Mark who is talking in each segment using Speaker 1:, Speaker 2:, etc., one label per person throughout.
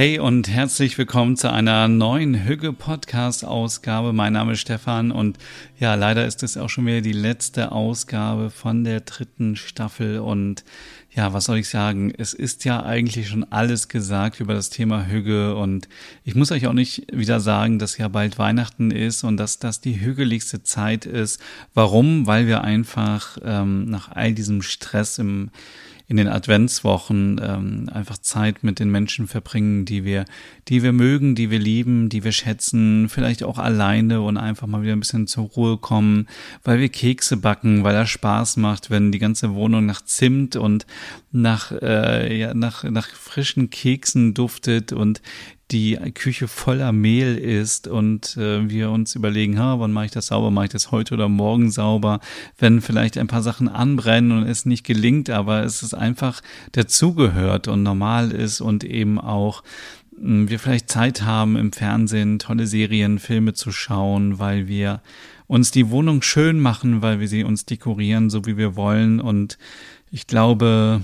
Speaker 1: Hey und herzlich willkommen zu einer neuen Hügge Podcast Ausgabe. Mein Name ist Stefan und ja, leider ist es auch schon wieder die letzte Ausgabe von der dritten Staffel und ja, was soll ich sagen? Es ist ja eigentlich schon alles gesagt über das Thema Hügge und ich muss euch auch nicht wieder sagen, dass ja bald Weihnachten ist und dass das die hügeligste Zeit ist. Warum? Weil wir einfach ähm, nach all diesem Stress im in den Adventswochen ähm, einfach Zeit mit den Menschen verbringen, die wir, die wir mögen, die wir lieben, die wir schätzen, vielleicht auch alleine und einfach mal wieder ein bisschen zur Ruhe kommen, weil wir Kekse backen, weil das Spaß macht, wenn die ganze Wohnung nach Zimt und nach, äh, ja, nach, nach frischen Keksen duftet und die Küche voller Mehl ist und äh, wir uns überlegen, ha, wann mache ich das sauber, mache ich das heute oder morgen sauber, wenn vielleicht ein paar Sachen anbrennen und es nicht gelingt, aber es ist einfach dazugehört und normal ist und eben auch mh, wir vielleicht Zeit haben im Fernsehen tolle Serien, Filme zu schauen, weil wir uns die Wohnung schön machen, weil wir sie uns dekorieren, so wie wir wollen. Und ich glaube,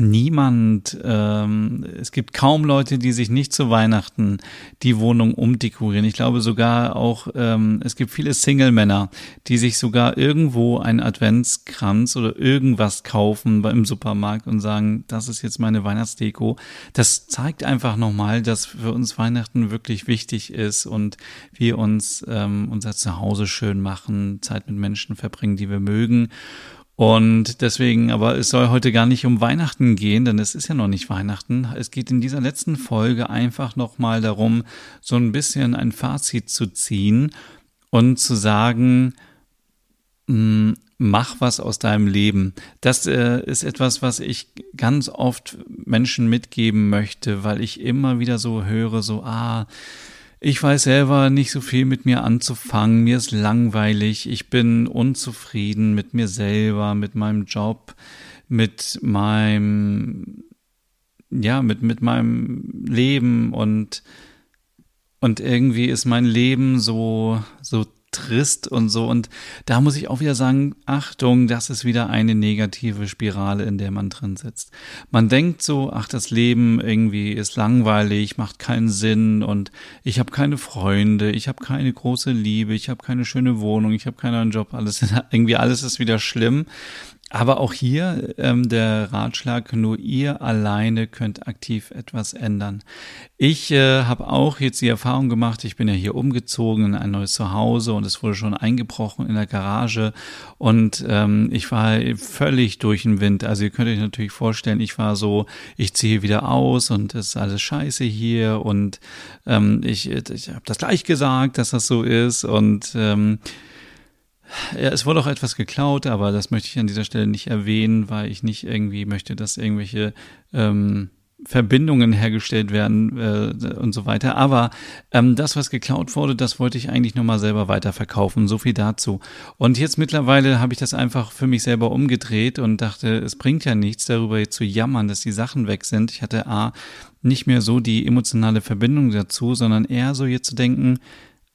Speaker 1: niemand, ähm, es gibt kaum Leute, die sich nicht zu Weihnachten die Wohnung umdekorieren. Ich glaube sogar auch, ähm, es gibt viele Single-Männer, die sich sogar irgendwo einen Adventskranz oder irgendwas kaufen im Supermarkt und sagen, das ist jetzt meine Weihnachtsdeko. Das zeigt einfach nochmal, dass für uns Weihnachten wirklich wichtig ist und wir uns ähm, unser Zuhause schön machen, Zeit mit Menschen verbringen, die wir mögen. Und deswegen, aber es soll heute gar nicht um Weihnachten gehen, denn es ist ja noch nicht Weihnachten. Es geht in dieser letzten Folge einfach nochmal darum, so ein bisschen ein Fazit zu ziehen und zu sagen, hm, mach was aus deinem Leben. Das äh, ist etwas, was ich ganz oft Menschen mitgeben möchte, weil ich immer wieder so höre, so, ah, ich weiß selber nicht so viel mit mir anzufangen, mir ist langweilig, ich bin unzufrieden mit mir selber, mit meinem Job, mit meinem, ja, mit, mit meinem Leben. Und, und irgendwie ist mein Leben so, so trist und so. Und da muss ich auch wieder sagen, Achtung, das ist wieder eine negative Spirale, in der man drin sitzt. Man denkt so, ach, das Leben irgendwie ist langweilig, macht keinen Sinn und ich habe keine Freunde, ich habe keine große Liebe, ich habe keine schöne Wohnung, ich habe keinen Job, alles irgendwie alles ist wieder schlimm. Aber auch hier ähm, der Ratschlag, nur ihr alleine könnt aktiv etwas ändern. Ich äh, habe auch jetzt die Erfahrung gemacht, ich bin ja hier umgezogen in ein neues Zuhause und es wurde schon eingebrochen in der Garage und ähm, ich war völlig durch den Wind. Also ihr könnt euch natürlich vorstellen, ich war so, ich ziehe wieder aus und es ist alles scheiße hier und ähm, ich, ich habe das gleich gesagt, dass das so ist und ähm, ja, es wurde auch etwas geklaut, aber das möchte ich an dieser Stelle nicht erwähnen, weil ich nicht irgendwie möchte, dass irgendwelche ähm, Verbindungen hergestellt werden äh, und so weiter. Aber ähm, das, was geklaut wurde, das wollte ich eigentlich nochmal selber weiterverkaufen. So viel dazu. Und jetzt mittlerweile habe ich das einfach für mich selber umgedreht und dachte, es bringt ja nichts, darüber zu jammern, dass die Sachen weg sind. Ich hatte A, nicht mehr so die emotionale Verbindung dazu, sondern eher so jetzt zu denken,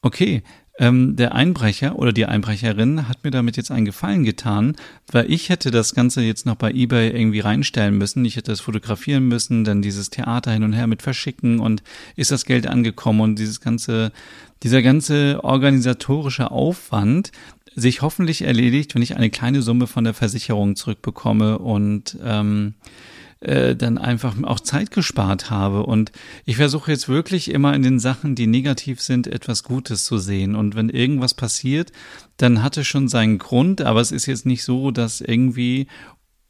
Speaker 1: okay, ähm, der Einbrecher oder die Einbrecherin hat mir damit jetzt einen Gefallen getan, weil ich hätte das Ganze jetzt noch bei eBay irgendwie reinstellen müssen. Ich hätte es fotografieren müssen, dann dieses Theater hin und her mit verschicken und ist das Geld angekommen und dieses ganze, dieser ganze organisatorische Aufwand sich hoffentlich erledigt, wenn ich eine kleine Summe von der Versicherung zurückbekomme und ähm, äh, dann einfach auch Zeit gespart habe. Und ich versuche jetzt wirklich immer in den Sachen, die negativ sind, etwas Gutes zu sehen. Und wenn irgendwas passiert, dann hat es schon seinen Grund, aber es ist jetzt nicht so, dass irgendwie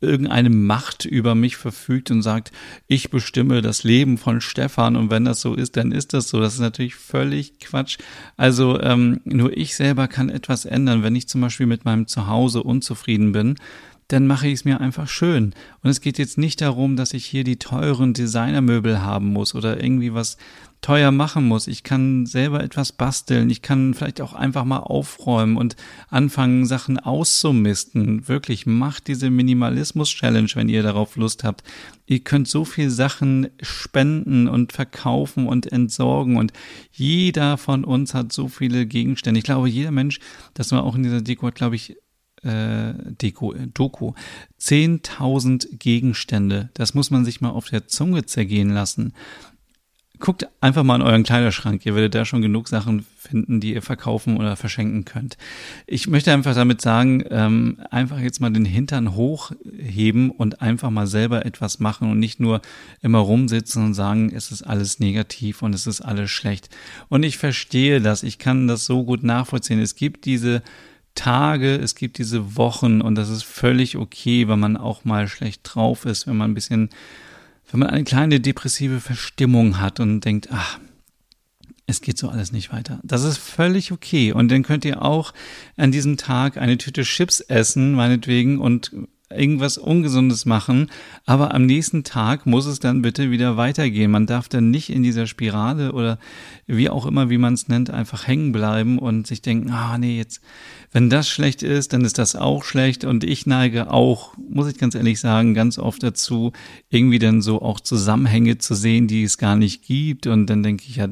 Speaker 1: irgendeine Macht über mich verfügt und sagt, ich bestimme das Leben von Stefan und wenn das so ist, dann ist das so. Das ist natürlich völlig Quatsch. Also ähm, nur ich selber kann etwas ändern. Wenn ich zum Beispiel mit meinem Zuhause unzufrieden bin, dann mache ich es mir einfach schön. Und es geht jetzt nicht darum, dass ich hier die teuren Designermöbel haben muss oder irgendwie was teuer machen muss. Ich kann selber etwas basteln. Ich kann vielleicht auch einfach mal aufräumen und anfangen, Sachen auszumisten. Wirklich, macht diese Minimalismus-Challenge, wenn ihr darauf Lust habt. Ihr könnt so viel Sachen spenden und verkaufen und entsorgen und jeder von uns hat so viele Gegenstände. Ich glaube, jeder Mensch, das war auch in dieser Deko, glaube ich, äh, Deko, äh, Doku. 10.000 Gegenstände. Das muss man sich mal auf der Zunge zergehen lassen. Guckt einfach mal in euren Kleiderschrank. Ihr werdet da schon genug Sachen finden, die ihr verkaufen oder verschenken könnt. Ich möchte einfach damit sagen, ähm, einfach jetzt mal den Hintern hochheben und einfach mal selber etwas machen und nicht nur immer rumsitzen und sagen, es ist alles negativ und es ist alles schlecht. Und ich verstehe das. Ich kann das so gut nachvollziehen. Es gibt diese Tage, es gibt diese Wochen und das ist völlig okay, wenn man auch mal schlecht drauf ist, wenn man ein bisschen wenn man eine kleine depressive Verstimmung hat und denkt, ach, es geht so alles nicht weiter. Das ist völlig okay. Und dann könnt ihr auch an diesem Tag eine Tüte Chips essen, meinetwegen, und irgendwas Ungesundes machen, aber am nächsten Tag muss es dann bitte wieder weitergehen. Man darf dann nicht in dieser Spirale oder wie auch immer, wie man es nennt, einfach hängen bleiben und sich denken, ah nee, jetzt, wenn das schlecht ist, dann ist das auch schlecht und ich neige auch, muss ich ganz ehrlich sagen, ganz oft dazu, irgendwie dann so auch Zusammenhänge zu sehen, die es gar nicht gibt und dann denke ich, ja,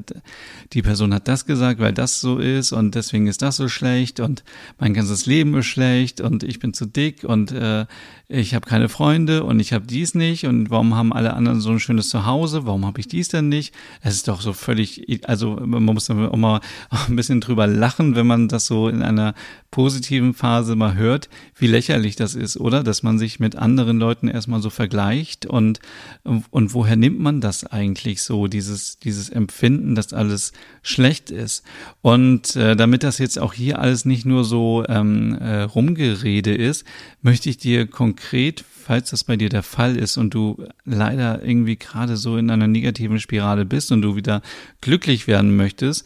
Speaker 1: die Person hat das gesagt, weil das so ist und deswegen ist das so schlecht und mein ganzes Leben ist schlecht und ich bin zu dick und äh, ich habe keine Freunde und ich habe dies nicht und warum haben alle anderen so ein schönes Zuhause, warum habe ich dies denn nicht? Es ist doch so völlig, also man muss auch mal ein bisschen drüber lachen, wenn man das so in einer positiven Phase mal hört, wie lächerlich das ist, oder? Dass man sich mit anderen Leuten erstmal so vergleicht und, und woher nimmt man das eigentlich so, dieses, dieses Empfinden, dass alles schlecht ist? Und äh, damit das jetzt auch hier alles nicht nur so ähm, äh, Rumgerede ist, möchte ich dir konkret, falls das bei dir der Fall ist und du leider irgendwie gerade so in einer negativen Spirale bist und du wieder glücklich werden möchtest,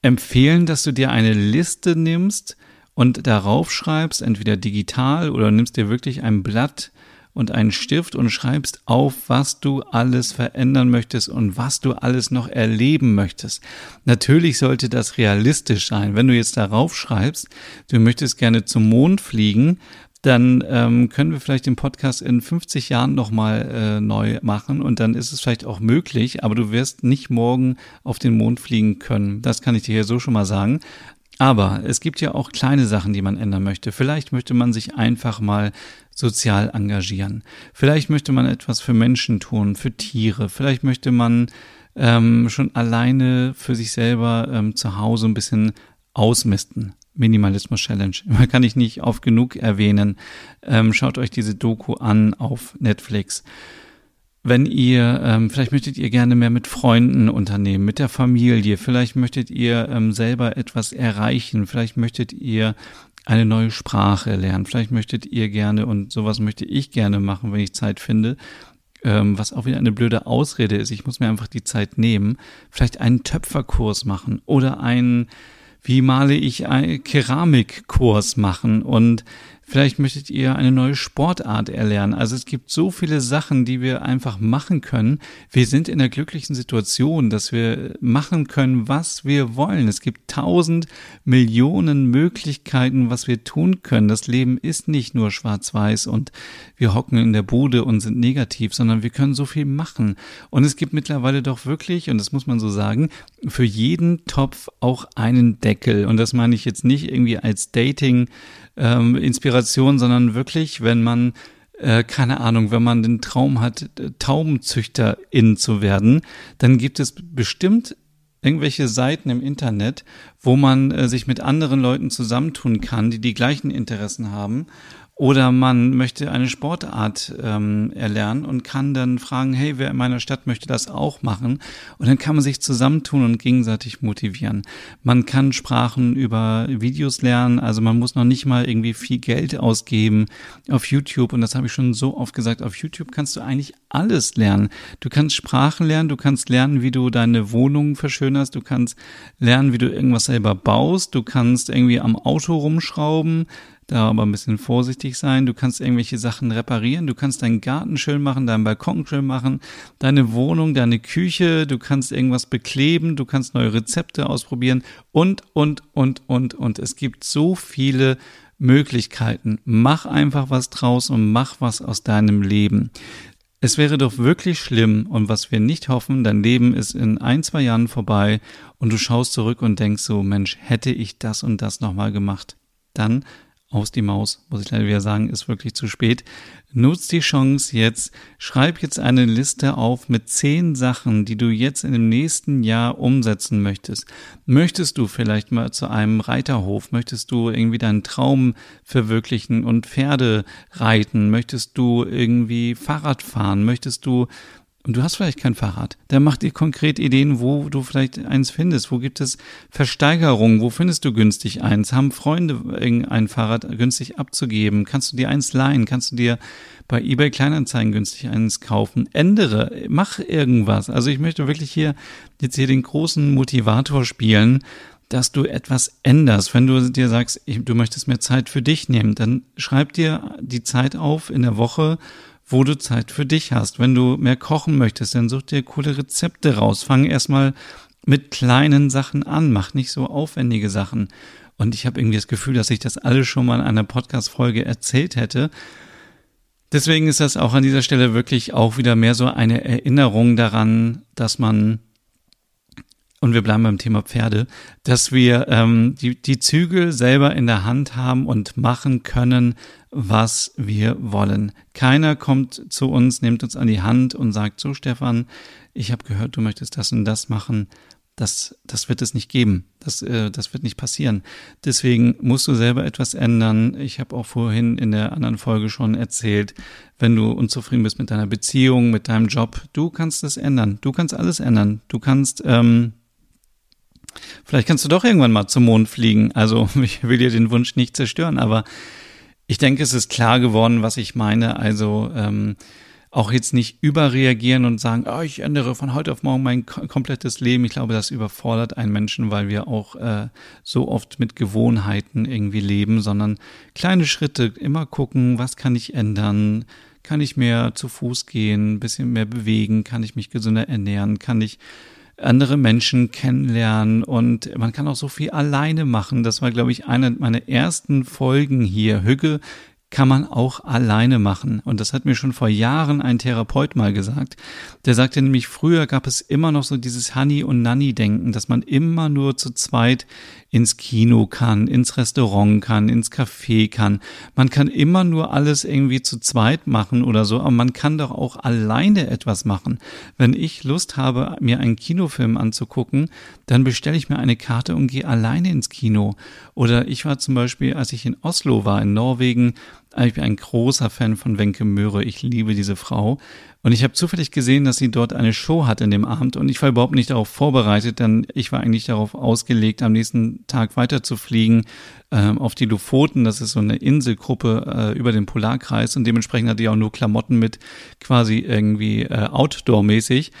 Speaker 1: empfehlen, dass du dir eine Liste nimmst und darauf schreibst, entweder digital oder nimmst dir wirklich ein Blatt und einen Stift und schreibst auf, was du alles verändern möchtest und was du alles noch erleben möchtest. Natürlich sollte das realistisch sein. Wenn du jetzt darauf schreibst, du möchtest gerne zum Mond fliegen, dann ähm, können wir vielleicht den Podcast in 50 Jahren nochmal äh, neu machen und dann ist es vielleicht auch möglich, aber du wirst nicht morgen auf den Mond fliegen können. Das kann ich dir hier so schon mal sagen. Aber es gibt ja auch kleine Sachen, die man ändern möchte. Vielleicht möchte man sich einfach mal sozial engagieren. Vielleicht möchte man etwas für Menschen tun, für Tiere. Vielleicht möchte man ähm, schon alleine für sich selber ähm, zu Hause ein bisschen ausmisten. Minimalismus Challenge. Kann ich nicht oft genug erwähnen. Ähm, schaut euch diese Doku an auf Netflix. Wenn ihr, ähm, vielleicht möchtet ihr gerne mehr mit Freunden unternehmen, mit der Familie, vielleicht möchtet ihr ähm, selber etwas erreichen, vielleicht möchtet ihr eine neue Sprache lernen, vielleicht möchtet ihr gerne, und sowas möchte ich gerne machen, wenn ich Zeit finde, ähm, was auch wieder eine blöde Ausrede ist, ich muss mir einfach die Zeit nehmen, vielleicht einen Töpferkurs machen oder einen wie male ich einen Keramikkurs machen und Vielleicht möchtet ihr eine neue Sportart erlernen. Also es gibt so viele Sachen, die wir einfach machen können. Wir sind in der glücklichen Situation, dass wir machen können, was wir wollen. Es gibt tausend Millionen Möglichkeiten, was wir tun können. Das Leben ist nicht nur schwarz-weiß und wir hocken in der Bude und sind negativ, sondern wir können so viel machen. Und es gibt mittlerweile doch wirklich, und das muss man so sagen, für jeden Topf auch einen Deckel. Und das meine ich jetzt nicht irgendwie als Dating ähm, Inspiration, sondern wirklich, wenn man äh, keine Ahnung, wenn man den Traum hat, Taubenzüchterin zu werden, dann gibt es bestimmt irgendwelche Seiten im Internet, wo man äh, sich mit anderen Leuten zusammentun kann, die die gleichen Interessen haben oder man möchte eine Sportart ähm, erlernen und kann dann fragen, hey, wer in meiner Stadt möchte das auch machen? Und dann kann man sich zusammentun und gegenseitig motivieren. Man kann Sprachen über Videos lernen, also man muss noch nicht mal irgendwie viel Geld ausgeben auf YouTube. Und das habe ich schon so oft gesagt, auf YouTube kannst du eigentlich alles lernen. Du kannst Sprachen lernen, du kannst lernen, wie du deine Wohnung verschönerst, du kannst lernen, wie du irgendwas selber baust, du kannst irgendwie am Auto rumschrauben, da aber ein bisschen vorsichtig sein. Du kannst irgendwelche Sachen reparieren, du kannst deinen Garten schön machen, deinen Balkon schön machen, deine Wohnung, deine Küche, du kannst irgendwas bekleben, du kannst neue Rezepte ausprobieren und, und, und, und, und. Es gibt so viele Möglichkeiten. Mach einfach was draus und mach was aus deinem Leben. Es wäre doch wirklich schlimm und was wir nicht hoffen, dein Leben ist in ein, zwei Jahren vorbei und du schaust zurück und denkst so, Mensch, hätte ich das und das nochmal gemacht. Dann aus die Maus, muss ich leider wieder sagen, ist wirklich zu spät. Nutz die Chance jetzt, schreib jetzt eine Liste auf mit zehn Sachen, die du jetzt in dem nächsten Jahr umsetzen möchtest. Möchtest du vielleicht mal zu einem Reiterhof? Möchtest du irgendwie deinen Traum verwirklichen und Pferde reiten? Möchtest du irgendwie Fahrrad fahren? Möchtest du und du hast vielleicht kein Fahrrad, dann mach dir konkret Ideen, wo du vielleicht eins findest. Wo gibt es Versteigerungen? Wo findest du günstig eins? Haben Freunde ein Fahrrad günstig abzugeben? Kannst du dir eins leihen? Kannst du dir bei eBay Kleinanzeigen günstig eins kaufen? Ändere, mach irgendwas. Also ich möchte wirklich hier jetzt hier den großen Motivator spielen, dass du etwas änderst. Wenn du dir sagst, du möchtest mehr Zeit für dich nehmen, dann schreib dir die Zeit auf in der Woche wo du Zeit für dich hast. Wenn du mehr kochen möchtest, dann such dir coole Rezepte raus. Fang erstmal mit kleinen Sachen an, mach nicht so aufwendige Sachen. Und ich habe irgendwie das Gefühl, dass ich das alles schon mal in einer Podcast-Folge erzählt hätte. Deswegen ist das auch an dieser Stelle wirklich auch wieder mehr so eine Erinnerung daran, dass man und wir bleiben beim Thema Pferde, dass wir ähm, die, die Zügel selber in der Hand haben und machen können, was wir wollen. Keiner kommt zu uns, nimmt uns an die Hand und sagt, so Stefan, ich habe gehört, du möchtest das und das machen. Das, das wird es nicht geben. Das, äh, das wird nicht passieren. Deswegen musst du selber etwas ändern. Ich habe auch vorhin in der anderen Folge schon erzählt, wenn du unzufrieden bist mit deiner Beziehung, mit deinem Job, du kannst das ändern. Du kannst alles ändern. Du kannst ähm, Vielleicht kannst du doch irgendwann mal zum Mond fliegen. Also ich will dir den Wunsch nicht zerstören, aber ich denke, es ist klar geworden, was ich meine. Also ähm, auch jetzt nicht überreagieren und sagen, oh, ich ändere von heute auf morgen mein komplettes Leben. Ich glaube, das überfordert einen Menschen, weil wir auch äh, so oft mit Gewohnheiten irgendwie leben, sondern kleine Schritte, immer gucken, was kann ich ändern? Kann ich mehr zu Fuß gehen, bisschen mehr bewegen? Kann ich mich gesünder ernähren? Kann ich andere Menschen kennenlernen und man kann auch so viel alleine machen. Das war, glaube ich, eine meiner ersten Folgen hier. Hügge kann man auch alleine machen. Und das hat mir schon vor Jahren ein Therapeut mal gesagt. Der sagte nämlich, früher gab es immer noch so dieses Honey- und Nanny-Denken, dass man immer nur zu zweit ins Kino kann, ins Restaurant kann, ins Café kann. Man kann immer nur alles irgendwie zu zweit machen oder so, aber man kann doch auch alleine etwas machen. Wenn ich Lust habe, mir einen Kinofilm anzugucken, dann bestelle ich mir eine Karte und gehe alleine ins Kino. Oder ich war zum Beispiel, als ich in Oslo war, in Norwegen, ich bin ein großer Fan von Wenke Möhre. Ich liebe diese Frau. Und ich habe zufällig gesehen, dass sie dort eine Show hat in dem Abend und ich war überhaupt nicht darauf vorbereitet, denn ich war eigentlich darauf ausgelegt, am nächsten Tag weiterzufliegen äh, auf die Lofoten. Das ist so eine Inselgruppe äh, über den Polarkreis und dementsprechend hatte ich auch nur Klamotten mit, quasi irgendwie äh, Outdoor-mäßig.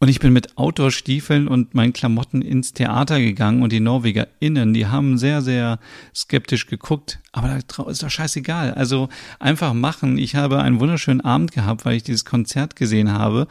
Speaker 1: Und ich bin mit Outdoor-Stiefeln und meinen Klamotten ins Theater gegangen und die NorwegerInnen, die haben sehr, sehr skeptisch geguckt. Aber ist doch scheißegal. Also einfach machen. Ich habe einen wunderschönen Abend gehabt, weil ich dieses Konzert gesehen habe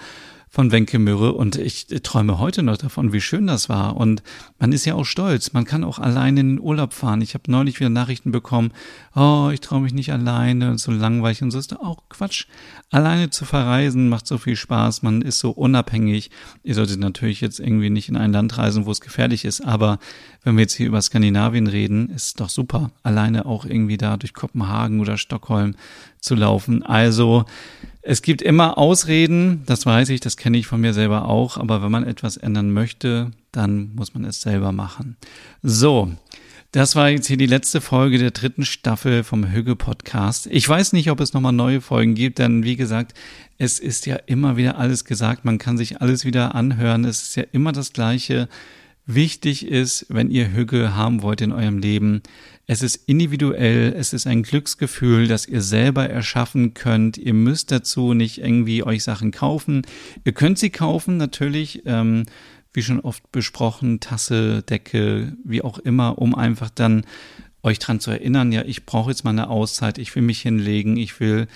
Speaker 1: von Wenke Mürre und ich träume heute noch davon, wie schön das war. Und man ist ja auch stolz. Man kann auch alleine in den Urlaub fahren. Ich habe neulich wieder Nachrichten bekommen, oh, ich traue mich nicht alleine und so langweilig und so ist auch Quatsch. Alleine zu verreisen macht so viel Spaß, man ist so unabhängig. Ihr solltet natürlich jetzt irgendwie nicht in ein Land reisen, wo es gefährlich ist, aber wenn wir jetzt hier über Skandinavien reden, ist doch super, alleine auch irgendwie da durch Kopenhagen oder Stockholm zu laufen. Also es gibt immer Ausreden, das weiß ich, das kenne ich von mir selber auch, aber wenn man etwas ändern möchte, dann muss man es selber machen. So, das war jetzt hier die letzte Folge der dritten Staffel vom Hüge Podcast. Ich weiß nicht, ob es nochmal neue Folgen gibt, denn wie gesagt, es ist ja immer wieder alles gesagt, man kann sich alles wieder anhören, es ist ja immer das Gleiche. Wichtig ist, wenn ihr Hüge haben wollt in eurem Leben, es ist individuell, es ist ein Glücksgefühl, das ihr selber erschaffen könnt. Ihr müsst dazu nicht irgendwie euch Sachen kaufen. Ihr könnt sie kaufen, natürlich, ähm, wie schon oft besprochen, Tasse, Decke, wie auch immer, um einfach dann euch dran zu erinnern, ja, ich brauche jetzt mal eine Auszeit, ich will mich hinlegen, ich will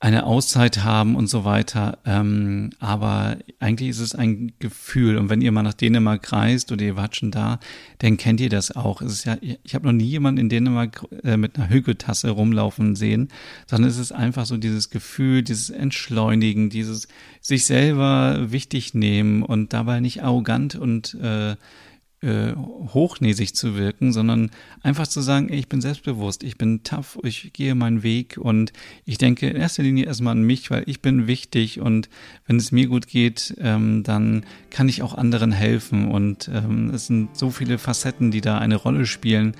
Speaker 1: eine Auszeit haben und so weiter. Ähm, aber eigentlich ist es ein Gefühl. Und wenn ihr mal nach Dänemark reist oder ihr wart schon da, dann kennt ihr das auch. Es ist ja, ich habe noch nie jemanden in Dänemark äh, mit einer Hügeltasse rumlaufen sehen, sondern es ist einfach so dieses Gefühl, dieses Entschleunigen, dieses sich selber wichtig nehmen und dabei nicht arrogant und äh, äh, hochnäsig zu wirken, sondern einfach zu sagen, ey, ich bin selbstbewusst, ich bin tough, ich gehe meinen Weg und ich denke in erster Linie erstmal an mich, weil ich bin wichtig und wenn es mir gut geht, ähm, dann kann ich auch anderen helfen und ähm, es sind so viele Facetten, die da eine Rolle spielen.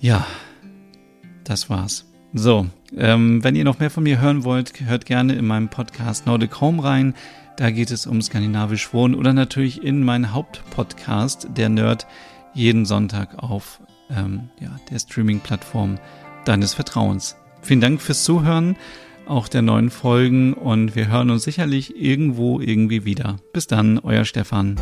Speaker 1: Ja, das war's. So, ähm, wenn ihr noch mehr von mir hören wollt, hört gerne in meinem Podcast Nordic Home rein. Da geht es um skandinavisch Wohnen oder natürlich in meinen Hauptpodcast, der Nerd, jeden Sonntag auf ähm, ja, der Streaming-Plattform deines Vertrauens. Vielen Dank fürs Zuhören, auch der neuen Folgen und wir hören uns sicherlich irgendwo irgendwie wieder. Bis dann, euer Stefan.